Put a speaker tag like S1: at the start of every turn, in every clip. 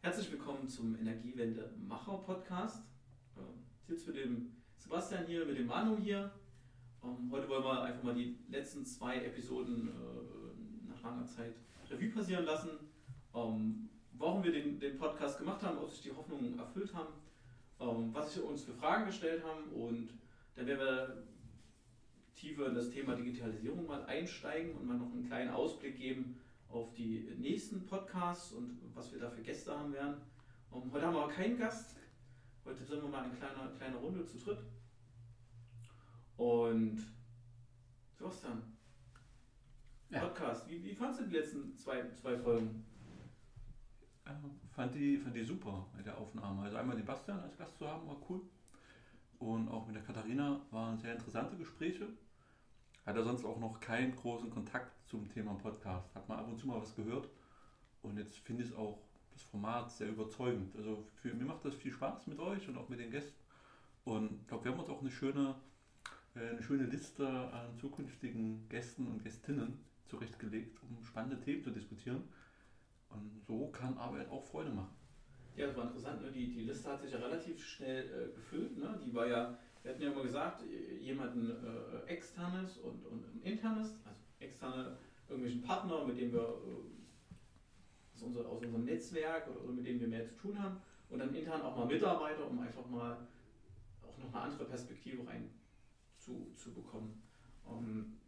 S1: Herzlich willkommen zum Energiewende Macher Podcast. Ich sitze mit dem Sebastian hier, mit dem Manu hier. Ähm, heute wollen wir einfach mal die letzten zwei Episoden äh, nach langer Zeit Revue passieren lassen. Ähm, warum wir den, Podcast gemacht haben, ob sich die Hoffnungen erfüllt haben, ähm, was sich uns für Fragen gestellt haben und dann werden wir tiefer in das Thema Digitalisierung mal einsteigen und mal noch einen kleinen Ausblick geben auf die nächsten Podcasts und was wir da für Gäste haben werden. Um, ähm, heute haben wir aber keinen Gast. Heute sind wir mal in kleiner, kleiner Runde zu dritt. Und Sebastian, ja. Podcast, wie, wie fandest du die letzten zwei, zwei Folgen?
S2: Ja, fand, die, fand die super mit der Aufnahme. Also einmal den Bastian als Gast zu haben, war cool. Und auch mit der Katharina waren sehr interessante Gespräche hat er sonst auch noch keinen großen Kontakt zum Thema Podcast. Hat man ab und zu mal was gehört. Und jetzt finde ich auch das Format sehr überzeugend. Also für mir macht das viel Spaß mit euch und auch mit den Gästen. Und ich glaube, wir haben uns auch eine schöne, äh, eine schöne Liste an zukünftigen Gästen und Gästinnen zurechtgelegt, um spannende Themen zu diskutieren. Und so kann Arbeit auch Freude machen.
S1: Ja, das war interessant. Ne? Die, die Liste hat sich ja relativ schnell äh, gefüllt. Ne? Die war ja wir hatten ja immer gesagt, jemanden äh, externes und, und internes, also externe irgendwelchen Partner, mit dem wir äh, aus, unser, aus unserem Netzwerk oder, mit dem wir mehr zu tun haben und dann intern auch mal Mitarbeiter, um einfach mal auch noch eine andere Perspektive rein zu, zu bekommen. Ähm,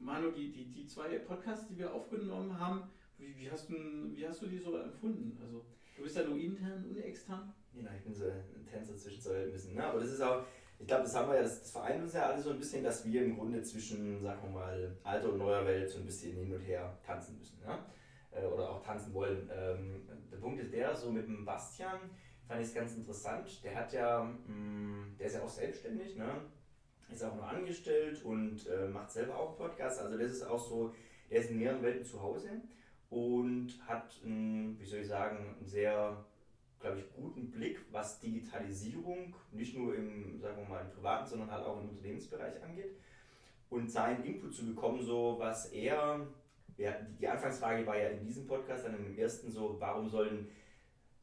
S1: Manu, die, die, die zwei Podcasts, die wir aufgenommen haben, wie, wie, hast du, wie hast du die so empfunden? Also, du bist ja nur intern und extern.
S3: Ja, ich bin so ein Tänzer zwischen zwei ein Ne? Aber das ist auch, ich glaube, das haben wir ja, das, das vereint uns ja alle so ein bisschen, dass wir im Grunde zwischen, sagen wir mal, alter und neuer Welt so ein bisschen hin und her tanzen müssen. Ja? Äh, oder auch tanzen wollen. Ähm, der Punkt ist der, so mit dem Bastian fand ich es ganz interessant. Der hat ja, mh, mm, der ist ja auch selbstständig, ne? ist auch noch angestellt und äh, macht selber auch Podcasts. Also das ist auch so, der ist in mehreren Welten zu Hause und hat, ein, wie soll ich sagen, ein sehr glaube ich, guten Blick, was Digitalisierung nicht nur im, sagen wir mal, im privaten, sondern halt auch im Unternehmensbereich angeht. Und seinen Input zu bekommen, so was er, ja, die Anfangsfrage war ja in diesem Podcast, dann im ersten so, warum sollen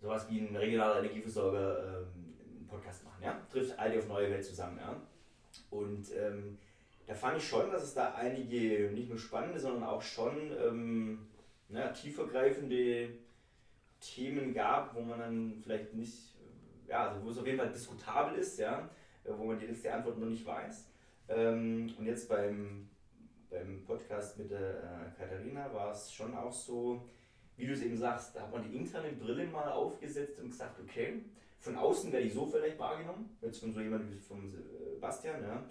S3: sowas wie ein regionaler Energieversorger ähm, einen Podcast machen, ja? Trifft all die auf neue Welt zusammen, ja? Und ähm, da fand ich schon, dass es da einige nicht nur spannende, sondern auch schon ähm, na, tiefergreifende Themen gab, wo man dann vielleicht nicht, ja, also wo es auf jeden Fall diskutabel ist, ja, wo man die letzte Antwort noch nicht weiß. Ähm, und jetzt beim, beim Podcast mit der äh, Katharina war es schon auch so, wie du es eben sagst, da hat man die interne Brille mal aufgesetzt und gesagt, okay, von außen werde ich so vielleicht wahrgenommen, jetzt von so jemandem wie vom Bastian, ja.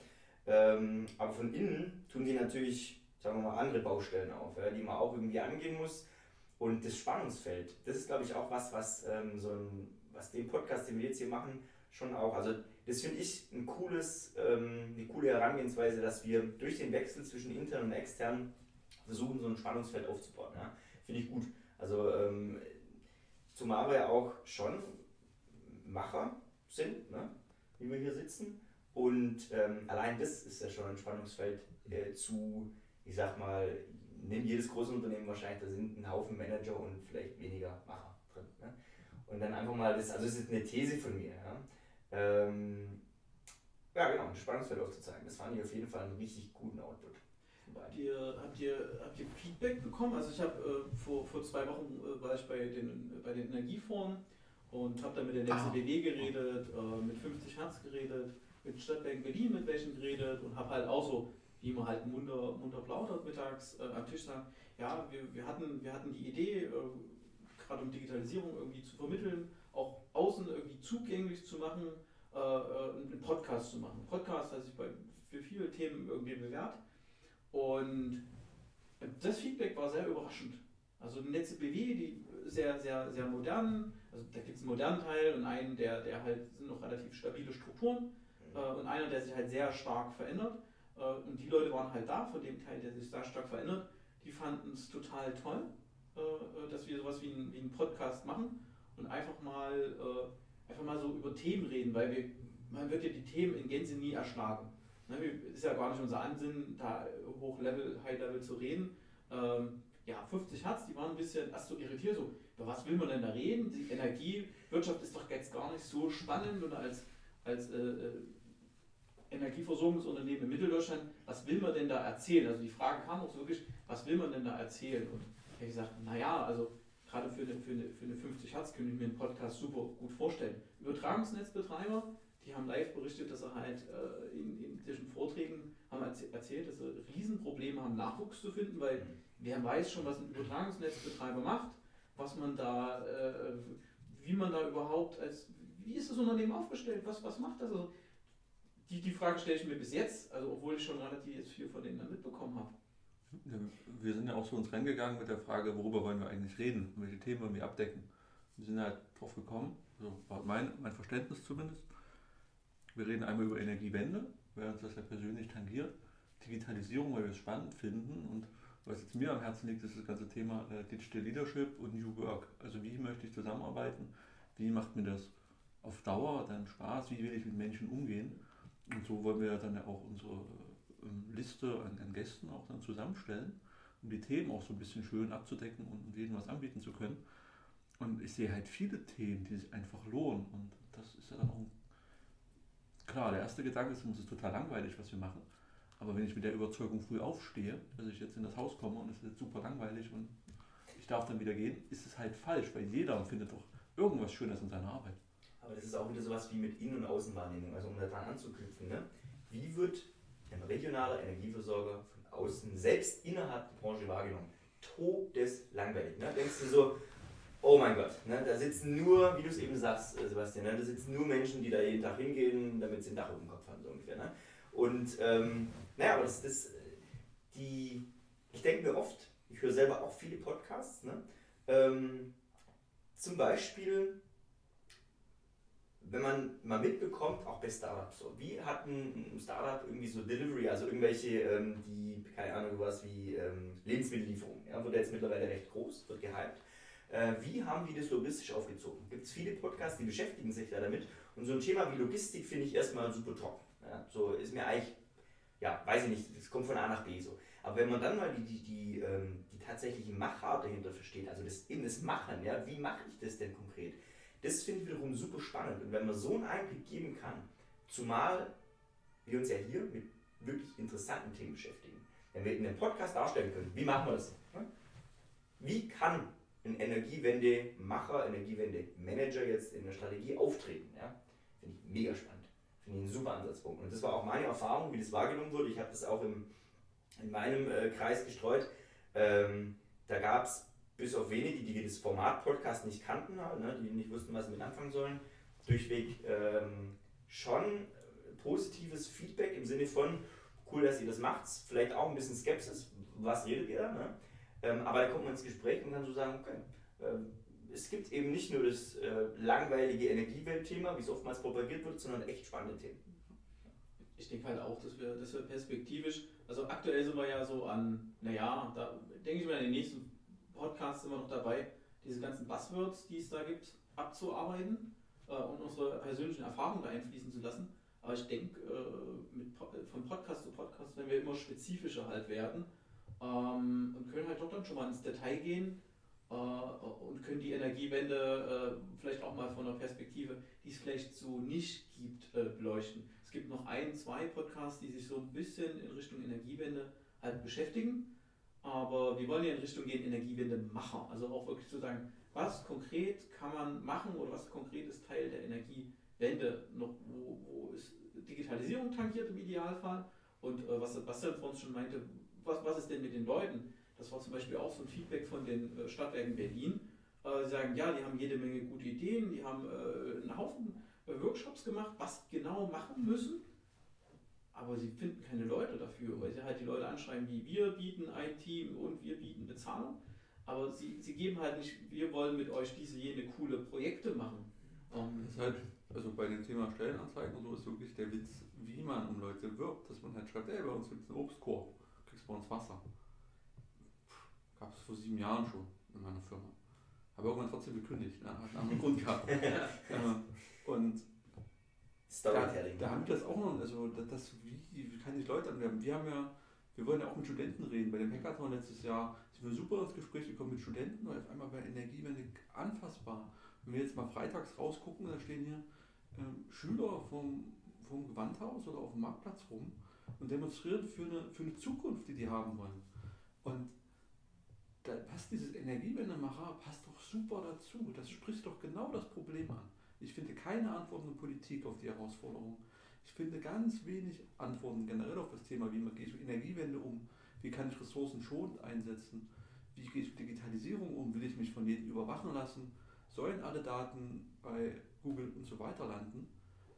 S3: Ähm, aber von innen tun die natürlich, sagen wir mal, andere Baustellen auf, ja, die man auch irgendwie angehen muss. Und das Spannungsfeld, das ist, glaube ich, auch was, was ähm, so ein, was den Podcast, den wir jetzt hier machen, schon auch, also das finde ich ein cooles, ähm, eine coole Herangehensweise, dass wir durch den Wechsel zwischen intern und extern versuchen, so ein Spannungsfeld aufzubauen. Ja? Finde ich gut. Also ähm, zumal wir ja auch schon Macher sind, ne? wie wir hier sitzen. Und ähm, allein das ist ja schon ein Spannungsfeld äh, zu, ich sag mal, nimm jedes große Unternehmen wahrscheinlich, da sind ein Haufen Manager und vielleicht weniger Macher? Und dann einfach mal, das, also das ist eine These von mir. Ja, ähm, ja genau, ein Spannungsfeld aufzuzeigen. Das fand ich auf jeden Fall einen richtig guten Output.
S1: Habt ihr, habt, ihr, habt ihr Feedback bekommen? Also ich habe äh, vor, vor zwei Wochen äh, war ich bei den, bei den Energieforen und habe dann mit der NCBW ah. geredet, äh, mit 50 Hertz geredet, mit Stadtwerk Berlin mit welchen geredet und habe halt auch so wie man halt munter, munter plaudert mittags äh, am Tisch, sagen, ja, wir, wir, hatten, wir hatten die Idee, äh, gerade um Digitalisierung irgendwie zu vermitteln, auch außen irgendwie zugänglich zu machen, äh, äh einen Podcast zu machen. Podcast hat sich bei, für viele Themen irgendwie bewährt und das Feedback war sehr überraschend. Also Netze BW, die sehr, sehr, sehr modern, also da gibt es einen modernen Teil und einen, der, der halt sind noch relativ stabile Strukturen mhm. äh, und einer, der sich halt sehr stark verändert. Äh, und die Leute waren halt da, von dem Teil, der sich da stark verändert. Die fanden es total toll, äh, äh, dass wir sowas wie einen, wie einen Podcast machen und einfach mal, einfach mal so über Themen reden, weil wir, man wird ja die Themen in Gänze nie erschlagen. Ne, ist ja gar nicht unser Ansinnen, da hoch Level, High Level zu reden. Ähm, ja, 50 Hertz, die waren ein bisschen erst so irritiert, so, über was will man denn da reden? Die Energiewirtschaft ist doch jetzt gar nicht so spannend und als, als äh, äh Energieversorgungsunternehmen in Mitteldeutschland, was will man denn da erzählen? Also die Frage kam auch so wirklich, was will man denn da erzählen? Und ich habe gesagt, naja, also gerade für eine, für, eine, für eine 50 Hertz könnte ich mir einen Podcast super gut vorstellen. Übertragungsnetzbetreiber, die haben live berichtet, dass sie halt äh, in, in diesen Vorträgen haben erzählt, dass sie Riesenprobleme haben, Nachwuchs zu finden, weil mhm. wer weiß schon, was ein Übertragungsnetzbetreiber macht, was man da, äh, wie man da überhaupt als, wie ist das Unternehmen aufgestellt, was, was macht das? Also, die, die Frage stelle ich mir bis jetzt, also obwohl ich schon relativ viel von denen dann mitbekommen habe.
S4: Wir sind ja auch so ins Rennen gegangen mit der Frage, worüber wollen wir eigentlich reden, welche Themen wollen wir abdecken. Wir sind halt drauf gekommen, so war mein, mein Verständnis zumindest. Wir reden einmal über Energiewende, weil uns das ja persönlich tangiert. Digitalisierung, weil wir es spannend finden und was jetzt mir am Herzen liegt, ist das ganze Thema äh, Digital Leadership und New Work. Also wie möchte ich zusammenarbeiten? Wie macht mir das auf Dauer dann Spaß? Wie will ich mit Menschen umgehen? Und so wollen wir dann ja auch unsere Liste an, an, Gästen auch dann zusammenstellen, um die Themen auch so ein bisschen schön abzudecken und jedem was anbieten zu können. Und ich sehe halt viele Themen, die sich einfach lohnen. Und das ist ja dann auch ein, klar, der erste Gedanke ist, es ist total langweilig, was wir machen. Aber wenn ich mit der Überzeugung früh aufstehe, dass ich jetzt in das Haus komme und es ist jetzt super langweilig und ich darf dann wieder gehen, ist es halt falsch, weil jeder findet doch irgendwas Schönes in seiner Arbeit.
S3: Aber das ist auch wieder sowas wie mit Innen- und Außenwahrnehmung, also um daran anzuknüpfen. Ne? Wie wird ein regionaler Energieversorger von außen, selbst innerhalb der Branche wahrgenommen? Todeslangweilig. Ne? Denkst du so, oh mein Gott, ne? da sitzen nur, wie du es eben sagst, äh, Sebastian, ne? da sitzen nur Menschen, die da jeden Tag hingehen, damit sie ein Dach auf dem Kopf haben, so ungefähr. Ne? Und ähm, naja, aber das ist die, ich denke mir oft, ich höre selber auch viele Podcasts, ne? Ähm, zum Beispiel wenn man mal mitbekommt, auch bei Startups, so, wie hat ein Startup irgendwie so Delivery, also irgendwelche, ähm, die, keine Ahnung, was wie ähm, Lebensmittellieferung, ja, wird jetzt mittlerweile recht groß, wird gehypt. Äh, wie haben die das logistisch aufgezogen? Gibt es viele Podcasts, die beschäftigen sich da damit. Und so ein Thema wie Logistik finde ich erstmal super trocken. Ja, so ist mir eigentlich, ja, weiß ich nicht, es kommt von A nach B so. Aber wenn man dann mal die, die, die, ähm, die tatsächliche Machart dahinter versteht, also das, das Machen, ja, wie mache ich das denn konkret? Das finde ich wiederum super spannend. Und wenn man so einen Einblick geben kann, zumal wir uns ja hier mit wirklich interessanten Themen beschäftigen, wenn wir in einem Podcast darstellen können, wie machen wir das? Wie kann ein Energiewende-Macher, Energiewende-Manager jetzt in der Strategie auftreten? Ja? Finde ich mega spannend. Finde ich einen super Ansatzpunkt. Und das war auch meine Erfahrung, wie das wahrgenommen wurde. Ich habe das auch im, in meinem äh, Kreis gestreut. Ähm, da gab es bis auf wenige, die das Format Podcast nicht kannten, ne, die nicht wussten, was sie mit anfangen sollen, durchweg ähm, schon positives Feedback im Sinne von, cool, dass ihr das macht, vielleicht auch ein bisschen Skepsis, was redet ihr, ne? Ähm, aber da kommt man ins Gespräch und kann so sagen, okay, ähm, es gibt eben nicht nur das äh, langweilige Energieweltthema, wie es oftmals propagiert wird, sondern echt spannende Themen.
S1: Ich denke halt auch, dass wir, dass wir perspektivisch, also aktuell sind wir ja so an, naja, da denke ich mal in den nächsten Podcast sind wir noch dabei, diese ganzen Buzzwords, die es da gibt, abzuarbeiten äh, und unsere persönlichen Erfahrungen da einfließen zu lassen. Aber ich denke, äh, von Podcast zu Podcast werden wir immer spezifischer halt werden ähm, und können halt doch dann schon mal ins Detail gehen äh, und können die Energiewende äh, vielleicht auch mal von einer Perspektive, die es vielleicht so nicht gibt, äh, beleuchten. Es gibt noch ein, zwei Podcasts, die sich so ein bisschen in Richtung Energiewende halt beschäftigen. Aber wir wollen ja in Richtung gehen, Energiewende-Macher. Also auch wirklich zu sagen, was konkret kann man machen oder was konkret ist Teil der Energiewende, noch, wo, wo ist Digitalisierung tangiert im Idealfall und äh, was Bastian vor uns schon meinte, was, was ist denn mit den Leuten? Das war zum Beispiel auch so ein Feedback von den äh, Stadtwerken Berlin. Äh, sie sagen, ja, die haben jede Menge gute Ideen, die haben äh, einen Haufen äh, Workshops gemacht, was genau machen müssen aber sie finden keine Leute dafür, weil sie halt die Leute anschreiben, wie wir bieten ein Team und wir bieten Bezahlung. Aber sie, sie geben halt nicht, wir wollen mit euch diese jene coole Projekte machen.
S4: Um, das ist halt, also bei dem Thema Stellenanzeigen und so ist wirklich der Witz, wie man um Leute wirbt, dass man halt schreibt, ey, bei uns gibt es einen Obstkorb, kriegst bei uns Wasser. Gab es vor sieben Jahren schon in meiner Firma. Habe irgendwann trotzdem gekündigt, ne? hat einen anderen Grund gehabt. und Storytelling. Da, da haben wir das auch noch, also das, wie, wie kann ich Leute anwerben? Wir haben ja Wir wollen ja auch mit Studenten reden. Bei dem Hackathon letztes Jahr sind wir super ins Gespräch gekommen mit Studenten, weil auf einmal bei Energiewende anfassbar. Wenn wir jetzt mal freitags rausgucken, da stehen hier ähm, Schüler vom, vom Gewandhaus oder auf dem Marktplatz rum und demonstrieren für eine, für eine Zukunft, die die haben wollen. Und da passt dieses Energiewendemacher passt doch super dazu. Das spricht doch genau das Problem an. Ich finde keine Antworten der Politik auf die Herausforderung. Ich finde ganz wenig Antworten generell auf das Thema, wie gehe ich mit Energiewende um, wie kann ich Ressourcen schonend einsetzen, wie gehe ich mit Digitalisierung um, will ich mich von jedem überwachen lassen, sollen alle Daten bei Google und so weiter landen?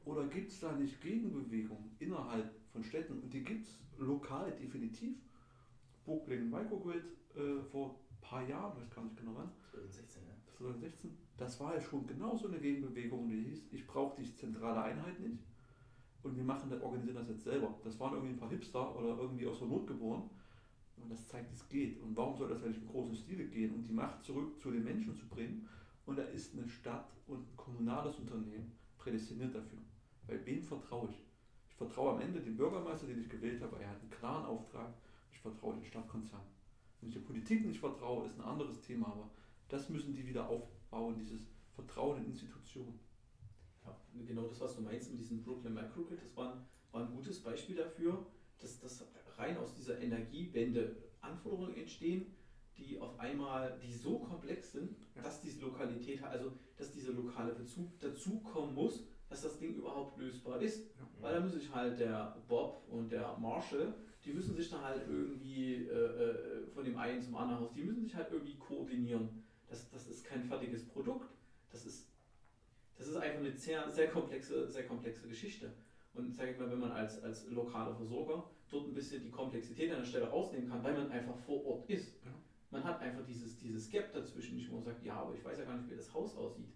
S4: Oder gibt es da nicht Gegenbewegungen innerhalb von Städten? Und die gibt es lokal definitiv. Brooklyn Microgrid äh, vor ein paar Jahren, weiß gar nicht genau wann.
S3: 2016, ja.
S4: 2016. Das war ja schon genau so eine Gegenbewegung, die hieß, ich brauche die zentrale Einheit nicht. Und wir machen das, organisieren das jetzt selber. Das waren irgendwie ein paar Hipster oder irgendwie aus der Not geboren. Und das zeigt, es geht. Und warum soll das eigentlich im großen Stile gehen? Und die Macht zurück zu den Menschen zu bringen. Und da ist eine Stadt und ein kommunales Unternehmen prädestiniert dafür. Weil wem vertraue ich? Ich vertraue am Ende dem Bürgermeister, den ich gewählt habe, er hat einen klaren Auftrag. Ich vertraue den Stadtkonzern. Wenn ich der Politik nicht vertraue, ist ein anderes Thema, aber das müssen die wieder aufbauen, dieses Vertrauen in Institutionen.
S1: Ja, genau das, was du meinst mit diesem Brooklyn Microgrid, das war ein, war ein gutes Beispiel dafür, dass das rein aus dieser Energiewende Anforderungen entstehen, die auf einmal, die so komplex sind, dass diese Lokalität, also dass dieser lokale Bezug dazukommen muss, dass das Ding überhaupt lösbar ist. Ja. Weil da muss sich halt der Bob und der Marshall die müssen sich dann halt irgendwie äh, äh, von dem einen zum anderen Haus, die müssen sich halt irgendwie koordinieren. Das, das ist kein fertiges Produkt. Das ist, das ist einfach eine sehr, sehr, komplexe, sehr komplexe Geschichte. Und sage ich mal, wenn man als, als lokaler Versorger dort ein bisschen die Komplexität an der Stelle rausnehmen kann, weil man einfach vor Ort ist. Ja. Man hat einfach dieses, dieses Gap dazwischen, nicht wo man sagt, ja, aber ich weiß ja gar nicht, wie das Haus aussieht.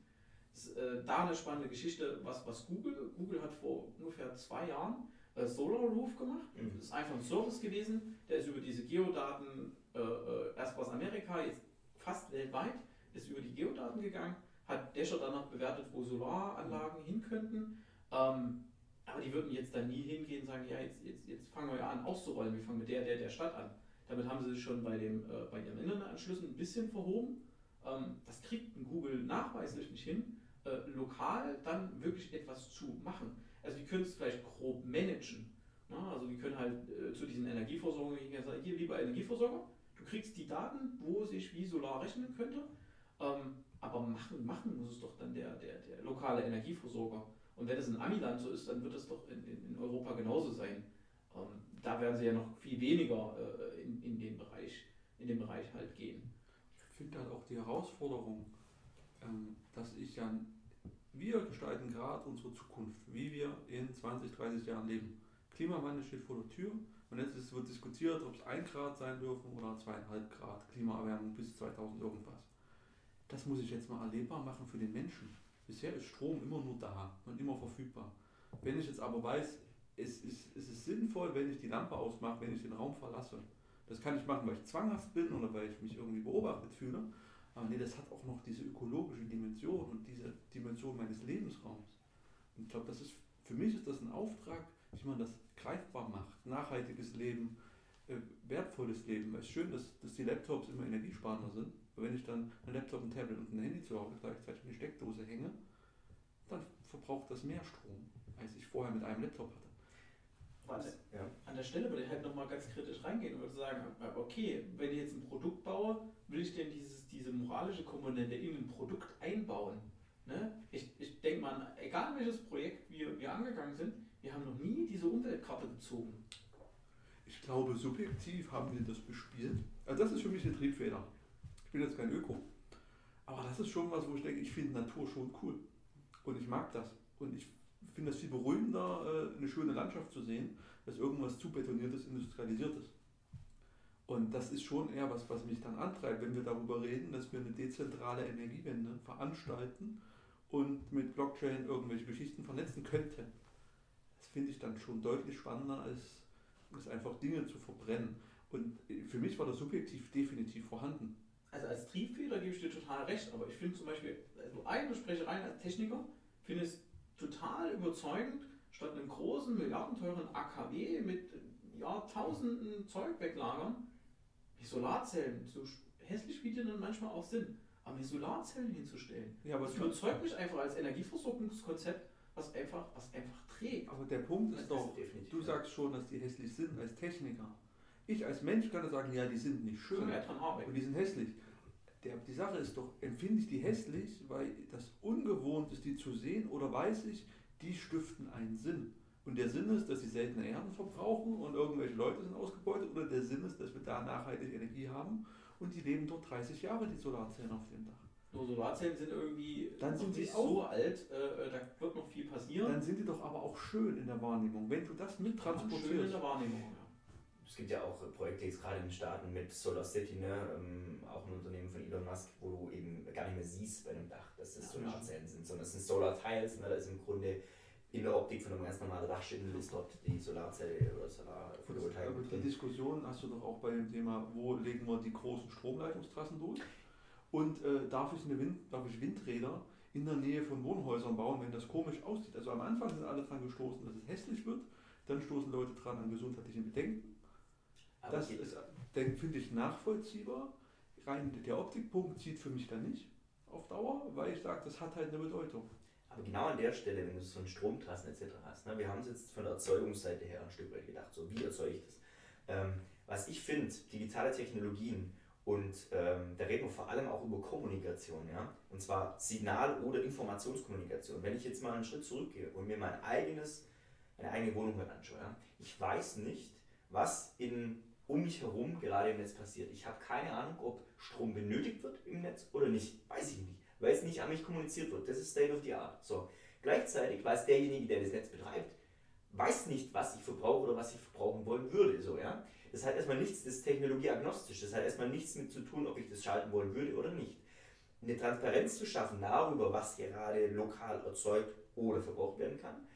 S1: Das ist äh, da eine spannende Geschichte, was, was Google, Google hat vor ungefähr zwei Jahren äh, Solar Roof gemacht. Mhm. Das ist einfach ein Service gewesen, der ist über diese Geodaten, äh, äh, erst aus Amerika, jetzt fast weltweit, ist über die Geodaten gegangen, hat Dasher danach bewertet, wo Solaranlagen hin könnten. Ähm, aber die würden jetzt dann nie hingehen und sagen, ja, jetzt, jetzt, jetzt fangen wir ja an auszurollen, wir fangen mit der, der, der Stadt an. Damit haben sie sich schon bei, dem, äh, bei ihren Internetanschlüssen ein bisschen verhoben. Ähm, das kriegt Google nachweislich nicht hin, äh, lokal dann wirklich etwas zu machen. Also die können es vielleicht grob managen. Ne? Also die können halt äh, zu diesen Energieversorgern sagen, hier lieber Energieversorger, du kriegst die Daten, wo sich wie Solar rechnen könnte, ähm, aber machen, machen muss es doch dann der, der, der lokale Energieversorger. Und wenn es in Amiland so ist, dann wird es doch in, in, in Europa genauso sein. Ähm, da werden sie ja noch viel weniger äh, in, in, den Bereich, in den Bereich halt gehen.
S4: Ich finde halt auch die Herausforderung, ähm, dass ich ja wir gestalten gerade unsere Zukunft, wie wir in 20, 30 Jahren leben. Klimawandel steht vor der Tür und jetzt wird diskutiert, ob es 1 Grad sein dürfen oder 2,5 Grad Klimaerwärmung bis 2000 irgendwas. Das muss ich jetzt mal erlebbar machen für den Menschen. Bisher ist Strom immer nur da und immer verfügbar. Wenn ich jetzt aber weiß, es ist, es ist sinnvoll, wenn ich die Lampe ausmache, wenn ich den Raum verlasse. Das kann ich machen, weil ich zwanghaft bin oder weil ich mich irgendwie beobachtet fühle. Aber nee, das hat auch noch diese ökologische Dimension und diese Dimension meines Lebensraums. Und ich glaube, das ist, für mich ist das ein Auftrag, wie man das greifbar macht. Nachhaltiges Leben, äh, wertvolles Leben. Es ist schön, dass, dass die Laptops immer energiesparender sind. Aber wenn ich dann ein Laptop, ein Tablet und ein Handy zu Hause gleichzeitig in die Steckdose hänge, dann verbraucht das mehr Strom, als ich vorher mit einem Laptop hatte.
S1: An der, ja. an der Stelle würde ich halt nochmal ganz kritisch reingehen und würde sagen, okay, wenn ich jetzt ein Produkt baue, will ich denn dieses, diese moralische Komponente in ein Produkt einbauen? Ne? Ich, ich denke mal, egal welches Projekt wir, wir angegangen sind, wir haben noch nie diese Umweltkarte gezogen.
S4: Ich glaube, subjektiv haben wir das bespielt. Also das ist für mich eine Triebfeder. Ich bin jetzt kein Öko. Aber das ist schon was, wo ich denke, ich finde Natur schon cool. Und ich mag das. Und ich finde es viel beruhigender, äh, eine schöne Landschaft zu sehen, als irgendwas zu betoniertes, industrialisiertes. Und das ist schon eher was, was mich dann antreibt, wenn wir darüber reden, dass wir eine dezentrale Energiewende veranstalten und mit Blockchain irgendwelche Geschichten vernetzen könnten. Das finde ich dann schon deutlich spannender, als, als einfach Dinge zu verbrennen. Und für mich war das subjektiv definitiv vorhanden.
S1: Also als Triebfeder gebe ich dir total recht, aber ich finde zum Beispiel, also eigene Sprechereien als Techniker, finde es total überzeugend, statt einem großen, milliardenteuren AKW mit Jahrtausenden Zeug weglagern. Die Solarzellen, so hässlich wie die dann manchmal auch sind, aber die Solarzellen hinzustellen.
S4: Ja, aber
S1: das überzeugt mich einfach als Energieversorgungskonzept, was einfach, was einfach trägt.
S4: Aber der Punkt ist
S3: Das
S4: doch,
S3: definitiv,
S4: du
S3: ja.
S4: sagst schon, dass die hässlich sind als Techniker. Ich als Mensch kann sagen, ja, die sind nicht schön und die sind hässlich. Der, die Sache ist doch, empfinde ich die hässlich, weil das ungewohnt ist, die zu sehen, oder weiß ich, die stiften einen Sinn. Und der Sinn ist, dass sie seltene Erden verbrauchen und irgendwelche Leute sind ausgebeutet, oder der Sinn ist, dass wir da nachhaltig Energie haben und die leben dort 30 Jahre, die Solarzellen auf dem Dach.
S1: Nur Solarzellen sind irgendwie
S4: Dann sind sie auch-
S1: so alt, äh, da wird noch viel passieren.
S4: Dann sind die doch aber auch schön in der Wahrnehmung. Wenn du das
S1: schön in
S4: mittransportierst,
S1: der Wahrnehmung.
S3: Es gibt ja auch Projekte jetzt gerade in den Staaten mit Solar City, ne? ähm, auch ein Unternehmen von Elon Musk, wo du eben gar nicht mehr siehst bei einem Dach, dass das
S4: Ja.
S3: Solarzellen sind, sondern es sind Solar Tiles. Ne? Da ist im Grunde in der Optik von einem ganz normalen Dachschindeln ist dort die Solarzelle oder Solar-Photovoltaik
S4: aber die. Diskussion hast du doch auch bei dem Thema, wo legen wir die großen Stromleitungstrassen durch? Und äh, darf, ich eine Wind, darf ich Windräder in der Nähe von Wohnhäusern bauen, wenn das komisch aussieht? Also am Anfang sind alle dran gestoßen, dass es hässlich wird. Dann stoßen Leute dran an gesundheitlichen Bedenken.
S3: Aber
S4: Das ist, denke finde ich, nachvollziehbar. Rein der Optikpunkt zieht für mich dann nicht auf Dauer, weil ich sage, das hat halt eine Bedeutung.
S3: Aber genau an der Stelle, wenn du so von Stromtrassen etc. hast, ne, wir haben es jetzt von der Erzeugungsseite her ein Stück weit gedacht, so wie erzeuge ich das? Ähm, was ich finde, digitale Technologien und ähm, da reden wir vor allem auch über Kommunikation, ja, und zwar Signal- oder Informationskommunikation. Wenn ich jetzt mal einen Schritt zurückgehe und mir mein eigenes, meine eigene Wohnung anschaue, ja, ich weiß nicht, was in, um mich herum gerade im Netz passiert. Ich habe keine Ahnung, ob Strom benötigt wird im Netz oder nicht. Weiß ich nicht weil es nicht an mich kommuniziert wird. Das ist State of the Art. So. Gleichzeitig weiß derjenige, der das Netz betreibt, weiß nicht, was ich verbrauche oder was ich verbrauchen wollen würde. So, ja? Das hat erstmal nichts, das ist technologieagnostisch, das hat erstmal nichts mit zu tun, ob ich das schalten wollen würde oder nicht. Eine Transparenz zu schaffen darüber, was gerade lokal erzeugt oder verbraucht werden kann,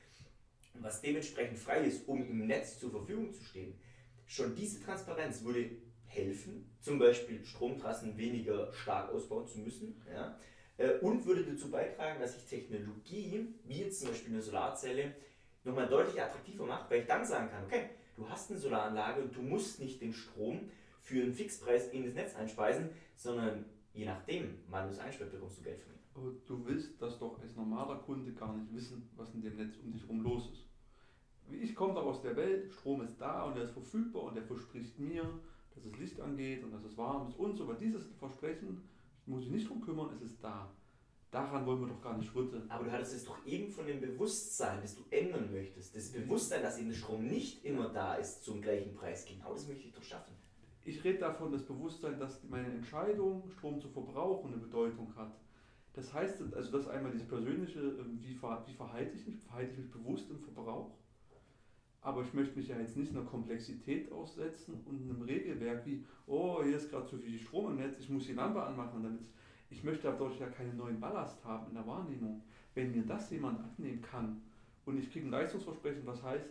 S3: was dementsprechend frei ist, um im Netz zur Verfügung zu stehen. Schon diese Transparenz würde helfen, zum Beispiel Stromtrassen weniger stark ausbauen zu müssen. Ja? Äh, und würde dazu beitragen, dass ich Technologie, wie jetzt zum Beispiel eine Solarzelle, nochmal deutlich attraktiver macht, weil ich dann sagen kann, okay, du hast eine Solaranlage und du musst nicht den Strom für einen Fixpreis in das Netz einspeisen, sondern je nachdem, wann du es einspeist, bekommst du Geld von mir.
S4: Aber du willst das doch als normaler Kunde gar nicht wissen, was in dem Netz um dich herum los ist. Ich komme doch aus der Welt, Strom ist da und er ist verfügbar und er verspricht mir, dass es Licht angeht und dass es warm ist und so weiter. Dieses Versprechen muss ich nicht drum kümmern, es ist da. Daran wollen wir doch gar nicht rütteln.
S3: Aber du hattest es doch eben von dem Bewusstsein, das du ändern möchtest. Das Bewusstsein, dass eben der Strom nicht immer da ist zum gleichen Preis. Genau das möchte ich doch schaffen.
S4: Ich rede davon, das Bewusstsein, dass meine Entscheidung, Strom zu verbrauchen, eine Bedeutung hat. Das heißt, also das einmal diese persönliche, ähm, wie, ver, wie verhalte ich mich? Verhalte ich mich bewusst im Verbrauch? Aber ich möchte mich ja jetzt nicht einer Komplexität aussetzen und einem Regelwerk wie, oh, hier ist gerade zu viel Strom im Netz, ich muss die Lampe anmachen, damit ich möchte dadurch ja keinen neuen Ballast haben in der Wahrnehmung. Wenn mir das jemand abnehmen kann und ich kriege ein Leistungsversprechen, was heißt,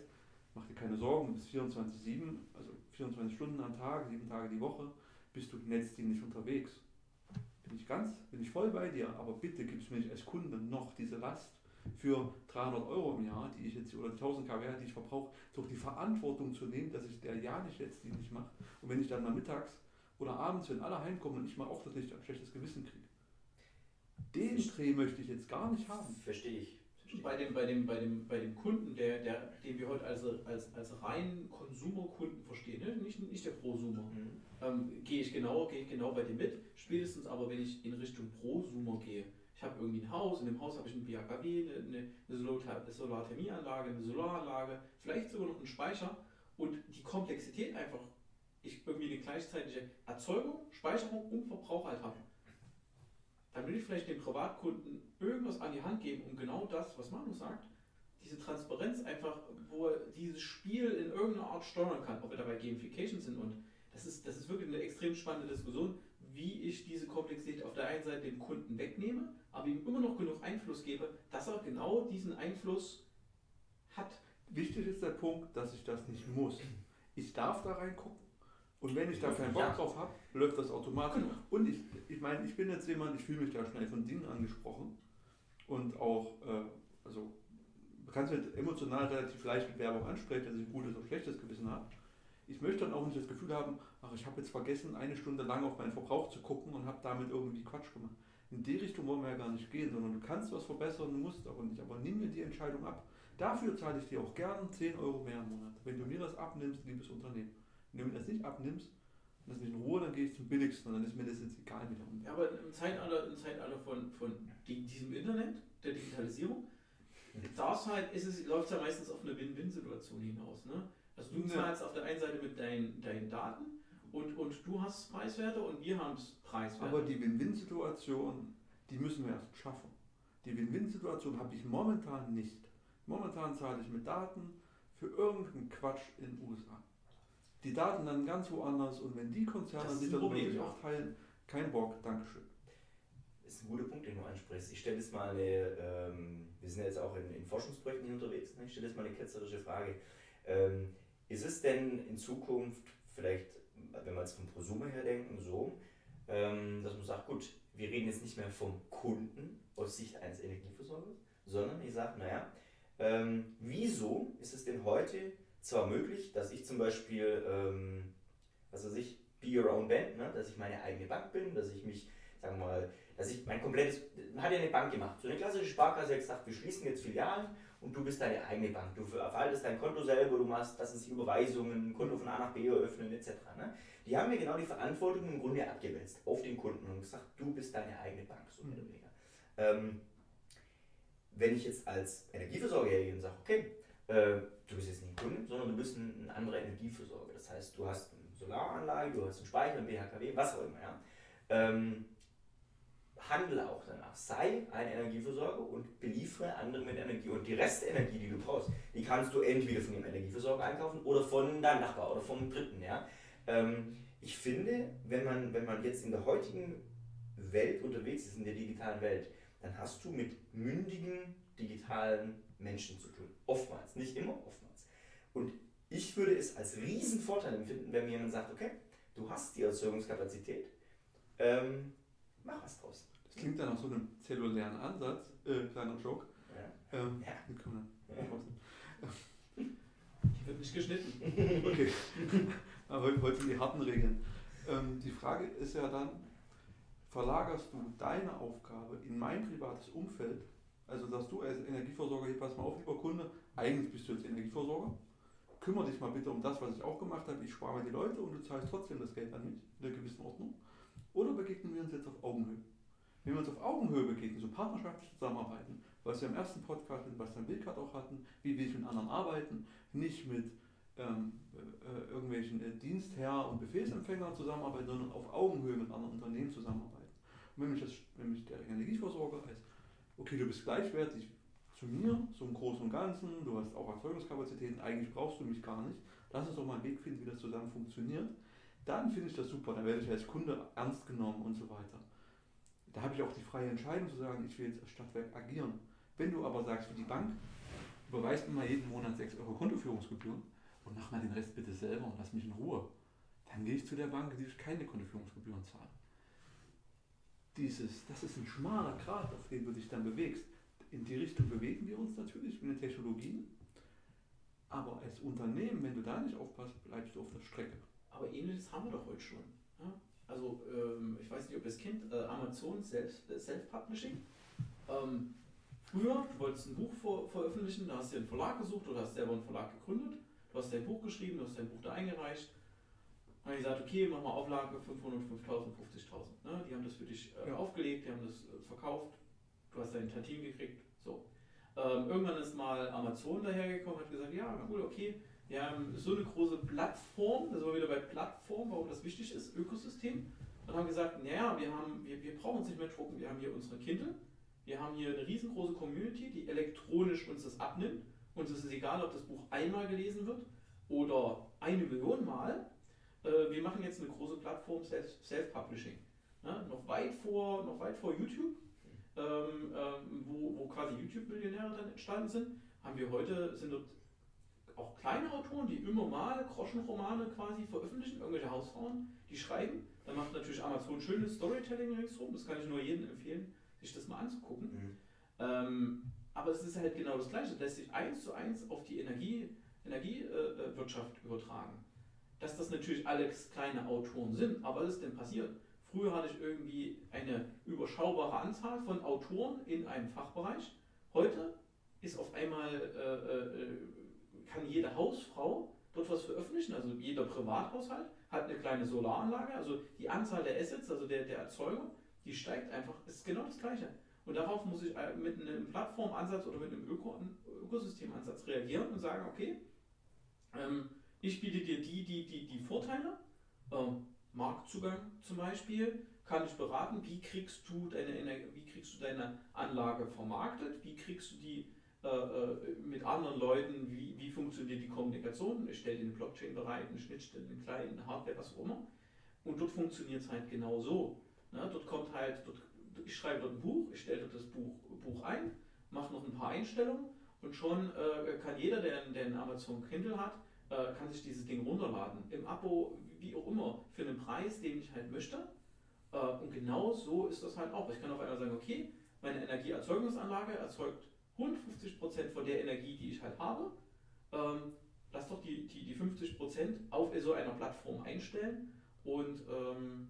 S4: mach dir keine Sorgen, bis 24-7, also 24 Stunden am Tag, sieben Tage die Woche, bist du netzdienlich unterwegs. Bin ich ganz, bin ich voll bei dir, aber bitte gibst mir nicht als Kunde noch diese Last für 300 Euro im Jahr, die ich jetzt, oder 1000 kWh, die ich verbrauche, doch die Verantwortung zu nehmen, dass ich der ja nicht netzdienlich mache. Und wenn ich dann mal mittags oder abends, wenn alle heimkommen und ich mal auch das Licht ein schlechtes Gewissen kriege. Den Dreh möchte ich jetzt gar nicht haben.
S3: Verstehe ich. Verstehe.
S1: Bei dem, bei dem, bei dem, bei dem Kunden, der, der, den wir heute als, als, als reinen Konsumerkunden verstehen, ne? nicht, nicht der Prosumer,
S3: Mhm.
S1: ähm, gehe ich genau, gehe ich genau bei dir mit. Spätestens aber, wenn ich in Richtung Prosumer gehe, ich habe irgendwie ein Haus, in dem Haus habe ich ein BHKW, eine, eine, eine Solar- eine Solarthermieanlage, eine Solaranlage, vielleicht sogar noch einen Speicher und die Komplexität einfach, ich irgendwie eine gleichzeitige Erzeugung, Speicherung und Verbrauch halt habe. Dann will ich vielleicht dem Privatkunden irgendwas an die Hand geben, um genau das, was Manu sagt, diese Transparenz einfach, wo er dieses Spiel in irgendeiner Art steuern kann, ob wir dabei Gamification sind und das ist, das ist wirklich eine extrem spannende Diskussion, wie ich diese Komplexität auf der einen Seite dem Kunden wegnehme, aber ihm immer noch genug Einfluss gebe, dass er genau diesen Einfluss hat.
S4: Wichtig ist der Punkt, dass ich das nicht muss. Ich darf da reingucken. Und wenn ich da keinen Bock
S3: Ja.
S4: drauf habe, läuft das automatisch.
S1: Genau.
S4: Und ich, ich meine, ich bin jetzt jemand, ich fühle mich da schnell von Dingen angesprochen. Und auch, äh, also, du kannst mich emotional relativ leicht mit Werbung ansprechen, dass ich ein gutes oder schlechtes Gewissen habe. ich möchte dann auch nicht das Gefühl haben, ach, ich habe jetzt vergessen, eine Stunde lang auf meinen Verbrauch zu gucken und habe damit irgendwie Quatsch gemacht. In die Richtung wollen wir ja gar nicht gehen, sondern du kannst was verbessern, du musst aber nicht. Aber nimm mir die Entscheidung ab. Dafür zahle ich dir auch gern 10 Euro mehr im Monat. Wenn du mir das abnimmst, liebes Unternehmen. Wenn du mir das nicht abnimmst, das nicht in Ruhe, dann gehe ich zum billigsten und dann ist mir das jetzt egal wieder.
S1: Ja, aber im Zeitalter, im Zeitalter von, von diesem Internet, der Digitalisierung, halt ist es, läuft es ja meistens auf eine Win-Win-Situation hinaus. Ne? Also du zahlst auf der einen Seite mit deinen, deinen Daten und, und du hast Preiswerte und wir haben Preiswerte.
S4: Aber die Win-Win-Situation, die müssen wir erst schaffen. Die Win-Win-Situation habe ich momentan nicht. Momentan zahle ich mit Daten für irgendeinen Quatsch in den USA. Die Daten dann ganz woanders und wenn die Konzerne sich darüber nicht aufteilen, kein Bock, Dankeschön.
S3: Das ist ein guter Punkt, den du ansprichst. Ich stelle jetzt mal eine, ähm, wir sind ja jetzt auch in, in Forschungsprojekten hier unterwegs, ne? ich stelle jetzt mal eine ketzerische Frage. Ähm, ist es denn in Zukunft vielleicht, wenn wir jetzt vom Prosumer her denken, so, ähm, dass man sagt, gut, wir reden jetzt nicht mehr vom Kunden aus Sicht eines Energieversorgers, sondern ich sage, naja, ähm, wieso ist es denn heute zwar möglich, dass ich zum Beispiel, ähm, was weiß ich, be your own band, ne? dass ich meine eigene Bank bin, dass ich mich, sagen wir mal, dass ich mein komplettes, man hat ja eine Bank gemacht, so eine klassische Sparkasse hat gesagt, wir schließen jetzt Filialen und du bist deine eigene Bank. Du verwaltest dein Konto selber, du machst, das ist Überweisungen, ein Konto von A nach B eröffnen etc. Ne? Die haben mir genau die Verantwortung im Grunde abgewälzt auf den Kunden und gesagt, du bist deine eigene Bank, so mehr oder weniger. Ähm, wenn ich jetzt als Energieversorger hergehe und sage, okay, äh, du bist jetzt nicht ein Kunde, sondern du bist ein, ein, anderer Energieversorger. Das heißt, du hast eine Solaranlage, du hast einen Speicher, ein BHKW, was auch immer. Ja? Ähm, handle auch danach. Sei ein Energieversorger und beliefere andere mit Energie. Und die Restenergie, die du brauchst, die kannst du entweder von dem Energieversorger einkaufen oder von deinem Nachbar oder vom Dritten. Ja? Ähm, ich finde, wenn man, wenn man jetzt in der heutigen Welt unterwegs ist, in der digitalen Welt, dann hast du mit mündigen digitalen Menschen zu tun. Oftmals, nicht immer, oftmals. Und ich würde es als Riesenvorteil empfinden, wenn mir jemand sagt, okay, du hast die Erzeugungskapazität, ähm, mach was draus.
S4: Das klingt dann nach so einem zellulären Ansatz, äh, kleiner Joke. Ja. Ähm, ja. ja.
S1: Hier wird nicht geschnitten.
S4: Okay. Aber heute sind die harten Regeln. Ähm, die Frage ist ja dann, verlagerst du deine Aufgabe in mein privates Umfeld, also dass du als Energieversorger, hier pass mal auf, lieber Kunde, eigentlich bist du jetzt Energieversorger, kümmere dich mal bitte um das, was ich auch gemacht habe, ich spare mir die Leute und du zahlst trotzdem das Geld an mich, in einer gewissen Ordnung. Oder begegnen wir uns jetzt auf Augenhöhe? Wenn wir uns auf Augenhöhe begegnen, so partnerschaftlich zusammenarbeiten, was wir im ersten Podcast mit Bastian Wilkert auch hatten, wie ich mit anderen arbeiten, nicht mit ähm, äh, irgendwelchen äh, Dienstherr- und Befehlsempfängern zusammenarbeiten, sondern auf Augenhöhe mit anderen Unternehmen zusammenarbeiten. Und wenn mich, das, wenn mich der Energieversorger als, okay, du bist gleichwertig zu mir, so im Großen und Ganzen, du hast auch Erzeugungskapazitäten, eigentlich brauchst du mich gar nicht, lass uns doch mal einen Weg finden, wie das zusammen funktioniert, dann finde ich das super, dann werde ich als Kunde ernst genommen und so weiter. Da habe ich auch die freie Entscheidung zu sagen, ich will jetzt als Stadtwerk agieren. Wenn du aber sagst, für die Bank, überweist mir mal jeden Monat 6 Euro Kontoführungsgebühren und mach mal den Rest bitte selber und lass mich in Ruhe, dann gehe ich zu der Bank, die ich keine Kontoführungsgebühren zahle dieses, das ist ein schmaler Grat, auf den du dich dann bewegst. In die Richtung bewegen wir uns natürlich mit den Technologien, aber als Unternehmen, wenn du da nicht aufpasst, bleibst du auf der Strecke.
S1: Aber ähnliches haben wir doch heute schon. Ja? Also ähm, ich weiß nicht, ob ihr es kennt, äh, Amazon Self-Publishing. Ähm, früher, du wolltest ein Buch ver veröffentlichen, da hast du einen Verlag gesucht oder hast selber einen Verlag gegründet, du hast dein Buch geschrieben, du hast dein Buch da eingereicht dann habe ich gesagt, okay, mach mal Auflage 500, 5000, 50.000. Ne? Die haben das für dich äh, ja. aufgelegt, die haben das äh, verkauft, du hast dein Tantin gekriegt. So. Ähm, irgendwann ist mal Amazon dahergekommen und hat gesagt, ja, cool, okay, wir haben so eine große Plattform, da sind wir wieder bei Plattform, warum das wichtig ist, Ökosystem. Und haben gesagt, naja, wir, haben, wir, wir brauchen uns nicht mehr drucken, wir haben hier unsere Kindle, wir haben hier eine riesengroße Community, die elektronisch uns das abnimmt. Uns ist es egal, ob das Buch einmal gelesen wird oder eine Million Mal äh, wir machen jetzt eine große Plattform Self-Publishing. Ne? Noch, weit vor, noch weit vor YouTube, ähm, ähm, wo, wo quasi YouTube-Millionäre dann entstanden sind, haben wir heute, sind dort auch kleine Autoren, die immer mal Groschenromane quasi veröffentlichen, irgendwelche Hausfrauen, die schreiben. Da macht natürlich Amazon schönes Storytelling ringsherum, das kann ich nur jedem empfehlen, sich das mal anzugucken. Mhm. Ähm, aber es ist halt genau das Gleiche, das lässt sich eins zu eins auf die Energie, Energiewirtschaft äh, übertragen. dass das natürlich alles kleine Autoren sind. Aber was ist denn passiert? Früher hatte ich irgendwie eine überschaubare Anzahl von Autoren in einem Fachbereich. Heute ist auf einmal, äh, äh, kann jede Hausfrau dort was veröffentlichen, also jeder Privathaushalt hat eine kleine Solaranlage, also die Anzahl der Assets, also der, der Erzeuger, die steigt einfach, ist genau das Gleiche. Und darauf muss ich äh, mit einem Plattformansatz oder mit einem Öko Ökosystemansatz reagieren und sagen, okay, ähm, ich biete dir die, die, die, die Vorteile, ähm, Marktzugang zum Beispiel, kann ich beraten, wie kriegst du deine, wie kriegst du deine Anlage vermarktet, wie kriegst du die mit anderen Leuten, wie, wie funktioniert die Kommunikation, ich stelle den Blockchain bereit, eine Schnittstelle, eine kleine Hardware, was auch immer. Und dort funktioniert es halt genau so. Ne? Dort kommt halt, dort ich schreibe dort ein Buch, ich stelle dort das Buch, Buch ein, mache noch ein paar Einstellungen und schon äh, kann jeder, der, der einen Amazon Kindle hat, äh, kann sich dieses Ding runterladen. Im Abo, wie auch immer, für einen Preis, den ich halt möchte. Äh, und genau so ist das halt auch. Ich kann auf einmal sagen, okay, meine Energieerzeugungsanlage erzeugt 150% von der Energie, die ich halt habe. Ähm, lass doch die, die, die 50% auf so einer Plattform einstellen und ähm,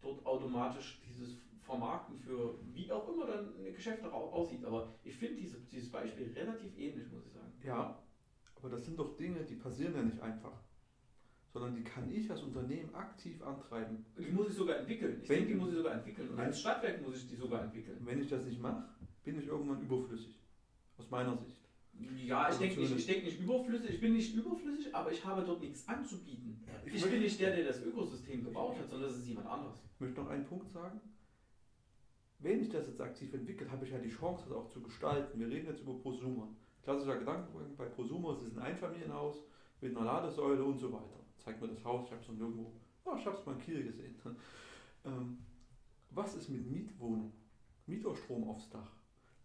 S1: dort automatisch dieses vermarkten für wie auch immer dann ein Geschäft aussieht. Aber ich finde diese, dieses Beispiel relativ ähnlich, muss ich sagen.
S4: Ja, aber das sind doch Dinge, die passieren ja nicht einfach. Sondern die kann ich als Unternehmen aktiv antreiben.
S1: Die muss ich sogar entwickeln. Ich denke, die muss ich sogar entwickeln. Und als Stadtwerk muss ich die sogar entwickeln.
S4: Wenn ich das nicht mache, bin ich irgendwann überflüssig. Aus meiner Sicht.
S1: Ja, ich denke nicht, denk nicht überflüssig, ich bin nicht überflüssig, aber ich habe dort nichts anzubieten. Ich, ich bin nicht der, der das Ökosystem gebaut hat, sondern das ist jemand anderes.
S4: Ich möchte noch einen Punkt sagen wenn ich das jetzt aktiv entwickle, habe ich ja die Chance, das auch zu gestalten. Wir reden jetzt über Prosumer. Klassischer Gedankengang bei Prosumer, es ist ein Einfamilienhaus mit einer Ladesäule und so weiter. Zeigt mir das Haus, ich habe es noch nirgendwo, ja, ich habe es mal in Kiel gesehen. Ähm, was ist mit Mietwohnung? Mieterstrom aufs Dach.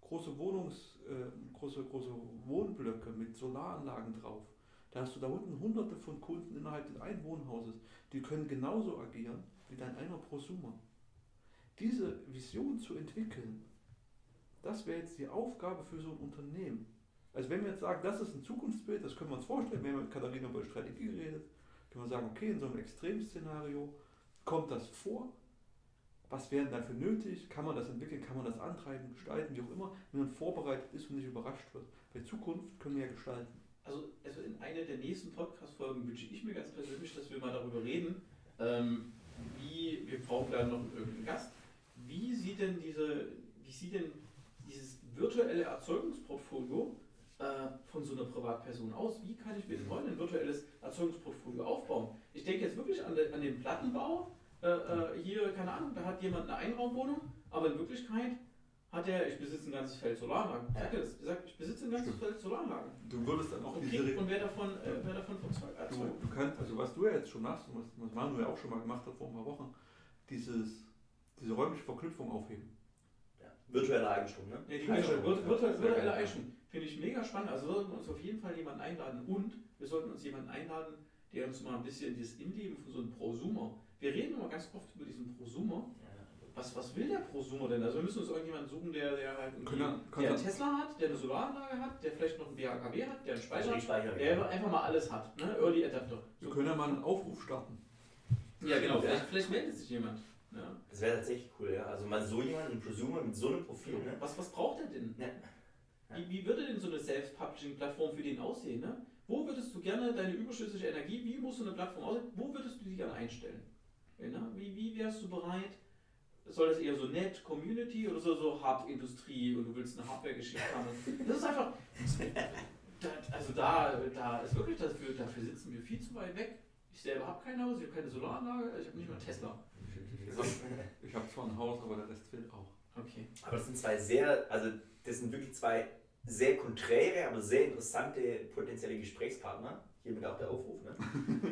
S4: Große Wohnungs, äh, große, große Wohnblöcke mit Solaranlagen drauf. Da hast du da unten hunderte von Kunden innerhalb des einen Wohnhauses, die können genauso agieren wie dein einer Prosumer diese Vision zu entwickeln, das wäre jetzt die Aufgabe für so ein Unternehmen. Also wenn wir jetzt sagen, das ist ein Zukunftsbild, das können wir uns vorstellen, wir haben mit Katharina über Strategie geredet, können wir sagen, okay, in so einem Extremszenario kommt das vor, was wäre dafür nötig, kann man das entwickeln, kann man das antreiben, gestalten, wie auch immer, wenn man vorbereitet ist und nicht überrascht wird. Bei Zukunft können wir ja gestalten.
S1: Also, also in einer der nächsten Podcast-Folgen wünsche ich mir ganz persönlich, dass wir mal darüber reden, ähm, wie, wir brauchen da noch irgendeinen Gast, wie sieht denn diese, wie sieht denn dieses virtuelle Erzeugungsportfolio äh, von so einer Privatperson aus? Wie kann ich mir heute ein virtuelles Erzeugungsportfolio aufbauen? Ich denke jetzt wirklich an, de, an den Plattenbau. Äh, äh, hier, keine Ahnung, da hat jemand eine Einraumwohnung, aber in Wirklichkeit hat er, ich besitze ein ganzes Feld Solaranlagen. Sagt er das? Er sagt, ich besitze ein ganzes Stimmt. Feld Solaranlagen.
S4: Du würdest dann auch
S1: und diese Und wer davon, äh, wer davon erzeugt?
S4: Du, du kannst, also was du ja jetzt schon machst, was, was Manu ja auch schon mal gemacht hat vor ein paar Wochen, dieses diese räumliche Verknüpfung aufheben.
S3: Ja. Virtuelle Eigentum, ne?
S1: Ja, die Eigentum. Virtuelle, virtuelle Eigentum. Finde ich mega spannend. Also sollten wir uns auf jeden Fall jemanden einladen und wir sollten uns jemanden einladen, der uns mal ein bisschen das Innenleben von so einem Prosumer. Wir reden immer ganz oft über diesen Prosumer. Was, was will der Prosumer denn? Also wir müssen uns irgendjemanden suchen, der, der halt
S4: können,
S1: der einen Tesla hat, der eine Solaranlage hat, der vielleicht noch einen BHKW hat, der einen Speicher hat, der einfach mal alles hat. Ne? Early Adapter.
S4: Wir können ja mal einen Aufruf starten.
S1: Ja genau, vielleicht, vielleicht meldet sich jemand.
S3: Ja. Das wäre tatsächlich cool, ja. Also mal so jemanden, einen Prosumer mit so einem Profil. Ne?
S1: Was, was braucht er denn? Ja. Wie, wie würde denn so eine Self-Publishing-Plattform für den aussehen? Ne? Wo würdest du gerne deine überschüssige Energie, wie muss so eine Plattform aussehen? Wo würdest du die gerne einstellen? Ja, ne? wie, wie wärst du bereit? Soll das eher so nett, Community oder so, so Hard-Industrie und du willst eine Hardware-Geschichte haben? Das ist einfach. also da, da ist wirklich dafür, dafür sitzen wir viel zu weit weg. Ich selber habe kein Haus, ich habe keine Solaranlage, ich habe nicht mal Tesla.
S4: Ich habe zwar ein Haus, aber der Rest fehlt auch.
S1: Okay.
S3: Aber das sind zwei sehr, also das sind wirklich zwei sehr konträre, aber sehr interessante potenzielle Gesprächspartner. Hiermit auch der Aufruf. Ne?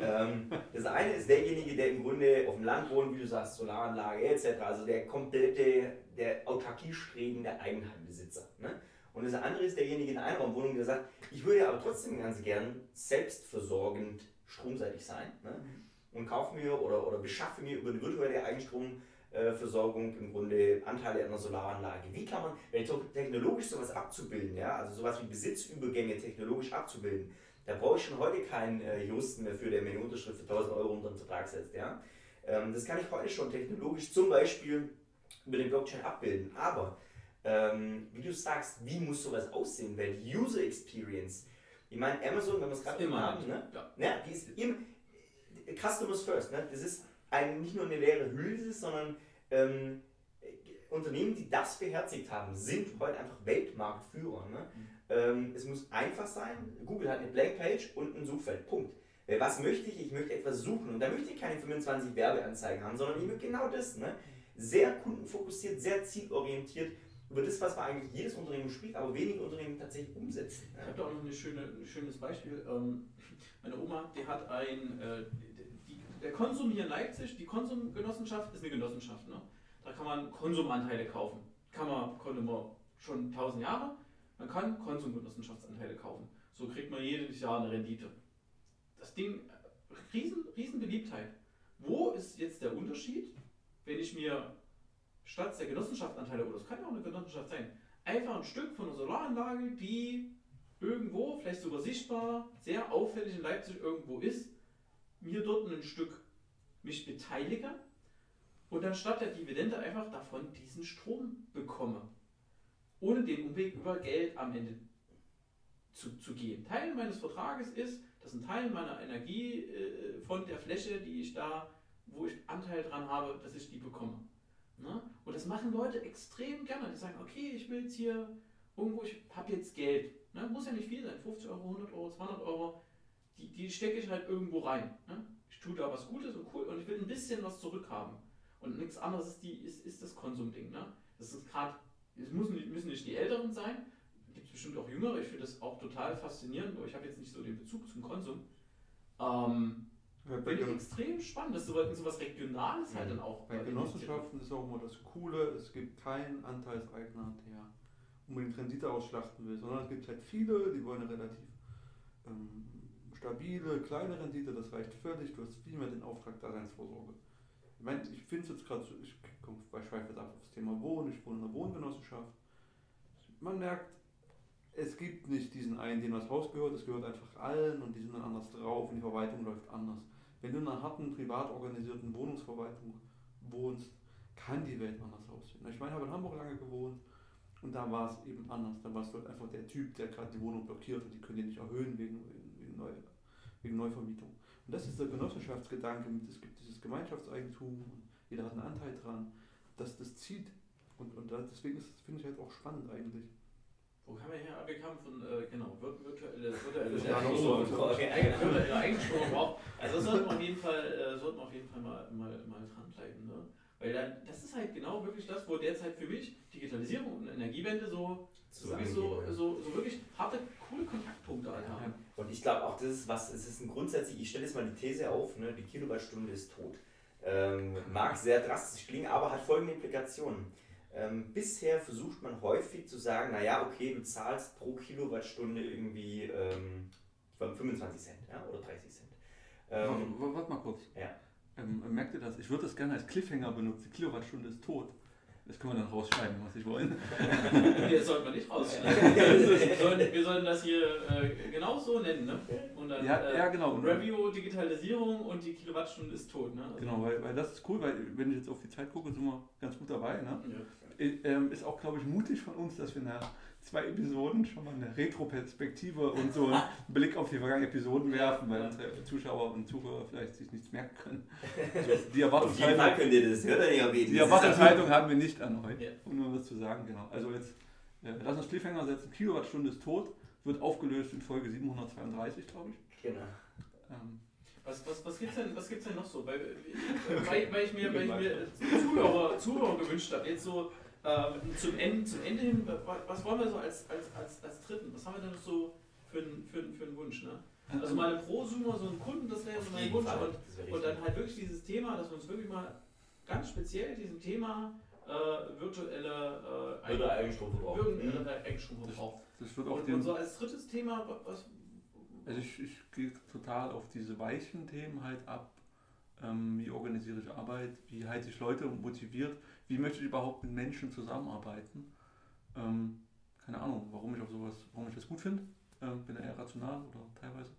S3: ähm, das eine ist derjenige, der im Grunde auf dem Land wohnt, wie du sagst, Solaranlage etc. Also der komplette, der autarkiestrebende Eigenheimbesitzer. Ne? Und das andere ist derjenige in der Einraumwohnung, der sagt, ich würde aber trotzdem ganz gern selbstversorgend stromseitig sein. Ne? Und kaufe mir oder, oder beschaffe mir über eine virtuelle Eigenstromversorgung im Grunde Anteile an einer Solaranlage. Wie kann man, technologisch sowas abzubilden, ja, also sowas wie Besitzübergänge technologisch abzubilden, Da brauche ich schon heute keinen äh, Juristen mehr für, der mir eine Unterschrift für 1000 Euro unter den Vertrag setzt. Ja? Ähm, das kann ich heute schon technologisch zum Beispiel über den Blockchain abbilden. Aber ähm, wie du sagst, wie muss sowas aussehen? Weil die User Experience, ich meine, Amazon, wenn wir es gerade haben, ne? Ja. Ja, die ist immer, Customers first. Ne? Das ist ein, nicht nur eine leere Hülse, sondern ähm, Unternehmen, die das beherzigt haben, sind heute einfach Weltmarktführer. Ne? Mhm. Ähm, es muss einfach sein. Google hat eine Blankpage und ein Suchfeld. Punkt. Was möchte ich? Ich möchte etwas suchen und da möchte ich keine 25 Werbeanzeigen haben, sondern ich möchte genau das. Ne? Sehr kundenfokussiert, sehr zielorientiert über das, was man eigentlich jedes Unternehmen spricht, aber wenige Unternehmen tatsächlich umsetzen.
S1: Ich habe da auch noch schöne, ein schönes Beispiel. Ähm, meine Oma, die hat ein, äh, die, der Konsum hier in Leipzig, die Konsumgenossenschaft ist eine Genossenschaft. Ne? Da kann man Konsumanteile kaufen. Kann man, konnte man schon tausend Jahre. Man kann Konsumgenossenschaftsanteile kaufen. So kriegt man jedes Jahr eine Rendite. Das Ding, riesen, riesen Beliebtheit. Wo ist jetzt der Unterschied, wenn ich mir statt der Genossenschaftsanteile, oder es kann ja auch eine Genossenschaft sein, einfach ein Stück von einer Solaranlage, die irgendwo, vielleicht sogar sichtbar, sehr auffällig in Leipzig irgendwo ist, mir dort ein Stück mich beteilige und dann statt der Dividende einfach davon diesen Strom bekomme. Ohne den Umweg über Geld am Ende zu, zu gehen. Teil meines Vertrages ist, dass ein Teil meiner Energie äh, von der Fläche, die ich da, wo ich Anteil dran habe, dass ich die bekomme. Ne? Und das machen Leute extrem gerne. Die sagen, okay, ich will jetzt hier irgendwo, ich habe jetzt Geld. Ne? Muss ja nicht viel sein, 50 Euro, 100 Euro, 200 Euro. Die, die stecke ich halt irgendwo rein. Ne? Ich tue da was Gutes und cool und ich will ein bisschen was zurückhaben. Und nichts anderes ist, die, ist, ist das Konsumding. Ne? Das ist gerade, es müssen nicht, müssen nicht die Älteren sein, gibt es bestimmt auch Jüngere. Ich finde das auch total faszinierend, aber ich habe jetzt nicht so den Bezug zum Konsum. Ähm, ja, Finde ich extrem spannend, dass so, so was Regionales halt dann auch.
S4: Bei Genossenschaften ist auch immer das Coole, es gibt keinen Anteilseigner, der unbedingt Rendite ausschlachten will, sondern es gibt halt viele, die wollen eine relativ ähm, stabile, kleine Rendite, das reicht völlig, du hast viel mehr den Auftrag Daseinsvorsorge. Ich meine, ich finde es jetzt gerade so, ich komme bei schweife jetzt ab auf das Thema Wohnen, ich wohne in einer Wohngenossenschaft. Man merkt, es gibt nicht diesen einen, dem das Haus gehört, es gehört einfach allen und die sind dann anders drauf und die Verwaltung läuft anders. Wenn du in einer harten, privat organisierten Wohnungsverwaltung wohnst, kann die Welt anders aussehen. Ich meine, ich habe in Hamburg lange gewohnt und da war es eben anders. Da warst du halt einfach der Typ, der gerade die Wohnung blockiert und die können die nicht erhöhen wegen, wegen, Neu, wegen Neuvermietung. Und das ist der Genossenschaftsgedanke, es gibt dieses Gemeinschaftseigentum und jeder hat einen Anteil dran. Das, das zieht. Und, und deswegen finde ich halt auch spannend eigentlich.
S1: Wo kam er her? Wir kamen von, äh, genau, virtuelle, virtuelle, virtuelle Eigenstrom Also das sollten wir auf jeden Fall, äh, sollten wir auf jeden Fall mal, mal, mal dranbleiben. Ne? Weil dann, das ist halt genau wirklich das, wo derzeit für mich Digitalisierung und Energiewende so, so wirklich, so, so, so, wirklich harte, coole Kontaktpunkte halt haben.
S3: Und ich glaube auch, das ist was, es ist ein grundsätzlich, ich stelle jetzt mal die These auf, ne, die Kilowattstunde ist tot. Ähm, mag sehr drastisch klingen, aber hat folgende Implikationen. Ähm, bisher versucht man häufig zu sagen, naja, okay, du zahlst pro Kilowattstunde irgendwie ähm, 25 Cent ja, oder 30 Cent.
S2: Ähm, warte, warte mal kurz. Ja. Ähm, merkt ihr das? Ich würde das gerne als Cliffhanger benutzen. Die Kilowattstunde ist tot. Das können wir dann rausschreiben, was ich wollen.
S1: das sollten wir nicht rausschneiden. wir, sollten, wir sollten das hier äh, genau so nennen. Ne?
S2: Und dann, ja, äh, ja, genau.
S1: Review, Digitalisierung und die Kilowattstunde ist tot. Ne?
S2: Also genau, weil, weil das ist cool, weil wenn ich jetzt auf die Zeit gucke, sind wir ganz gut dabei. Ne? Ja. Ähm, ist auch, glaube ich, mutig von uns, dass wir nach zwei Episoden schon mal eine Retro-Perspektive und so einen Blick auf die vergangenen Episoden werfen, weil unsere Zuschauer und Zuhörer vielleicht sich nichts merken können. Also die Erwartungshaltung, das, die haben wir nicht an heute, ja. um nur was zu sagen. Genau. Also jetzt, äh, lass uns Cliffhanger setzen. Kilowattstunde ist tot, wird aufgelöst in Folge 732, glaube ich. Genau.
S1: Ähm, was, was, was gibt es denn, denn noch so? Weil, weil, weil ich mir, weil ich mir Zuhörer, Zuhörer gewünscht habe, jetzt so ähm, zum, Ende, zum Ende hin, was wollen wir so als, als, als, als Dritten? Was haben wir denn noch so für, für, für einen Wunsch? Ne? Also mal eine Prosumer, so einen Kunden, das wäre so mein Wunsch. Und, und dann halt wirklich dieses Thema, dass wir uns wirklich mal ganz speziell diesem Thema äh, virtuelle
S3: äh, Eigenstromverbrauch.
S1: Virtuelle mhm. Eigenstromverbrauch. Das wird auch und, und so als drittes Thema, was.
S2: Also ich, ich gehe total auf diese weichen Themen halt ab. Ähm, wie organisiere ich Arbeit? Wie halte ich Leute motiviert? Wie möchte ich überhaupt mit Menschen zusammenarbeiten? Ähm, keine Ahnung, warum ich auf sowas, warum ich das gut finde. Ähm, bin eher rational oder teilweise.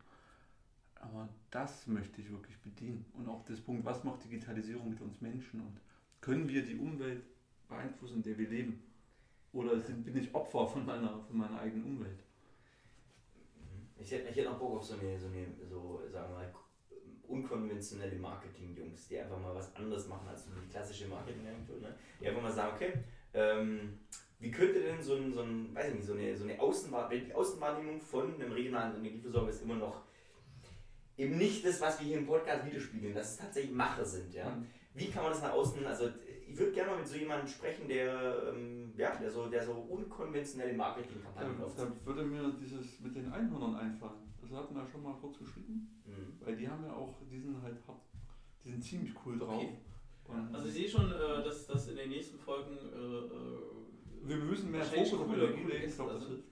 S2: Aber das möchte ich wirklich bedienen. Und auch das Punkt, was macht Digitalisierung mit uns Menschen und können wir die Umwelt beeinflussen, in der wir leben? Oder sind, bin ich Opfer von meiner, von meiner eigenen Umwelt?
S3: Ich hätte, ich hätte noch Bock auf so eine, so eine, so, sagen wir mal, unkonventionelle Marketing-Jungs, die einfach mal was anderes machen als die klassische Marketing-Agentur. Ne? Die einfach mal sagen, okay, ähm, wie könnte denn so ein, so ein weiß ich nicht, so eine, so eine Außenwahrnehmung, die Außenwahrnehmung von einem regionalen Energieversorger ist immer noch eben nicht das, was wir hier im Podcast widerspiegeln, dass es tatsächlich Macher sind. Ja?
S2: Mhm.
S3: Wie kann man das nach außen, also ich würde gerne mal mit so jemandem sprechen, der, ähm, ja, der, so, der so unkonventionelle Marketingkampagnen aufzieht.
S4: da würde mir dieses mit den Einhörnern einfallen. Das hatten wir schon mal kurz geschrieben.
S3: Mhm.
S4: Weil die haben ja auch, die sind halt hart, die sind ziemlich cool drauf.
S3: Okay.
S4: Und
S1: Also ich sehe schon, äh, dass, dass in den nächsten Folgen äh, äh,
S4: wir müssen mehr Fokus auf Energie legen, ich glaube, das
S1: Gäste,
S4: hilft.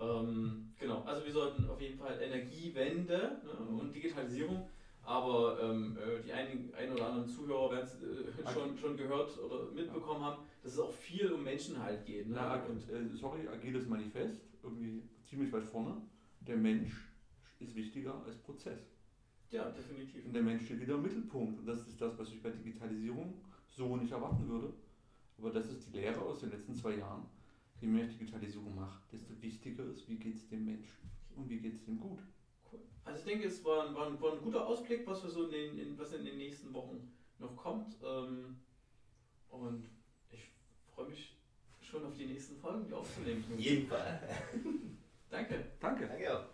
S4: Ja.
S1: Ähm, genau, also wir sollten auf jeden Fall Energiewende ne,
S4: Mhm.
S1: und Digitalisierung, aber ähm, äh, die ein, ein oder anderen Zuhörer werden es äh, schon, schon gehört oder mitbekommen haben, dass es auch viel um Menschenhalt geht. Ne?
S4: Na,
S1: und,
S4: äh, sorry, agiles Manifest, irgendwie ziemlich weit vorne. Der Mensch ist wichtiger als Prozess.
S1: ja, definitiv.
S4: Und der Mensch steht wieder im Mittelpunkt. Und das ist das, was ich bei Digitalisierung so nicht erwarten würde. Aber das ist die Lehre aus den letzten zwei Jahren. Je mehr ich Digitalisierung mache, desto wichtiger ist, wie geht es dem Menschen und wie geht es dem gut.
S1: Also ich denke, es war, ein- war, ein, war ein guter Ausblick, was wir so in den, in, was in den nächsten Wochen noch kommt. Ähm, und ich freue mich schon auf die nächsten Folgen, die aufzunehmen.
S3: Fall.
S1: Danke.
S4: Danke.
S3: Danke auch.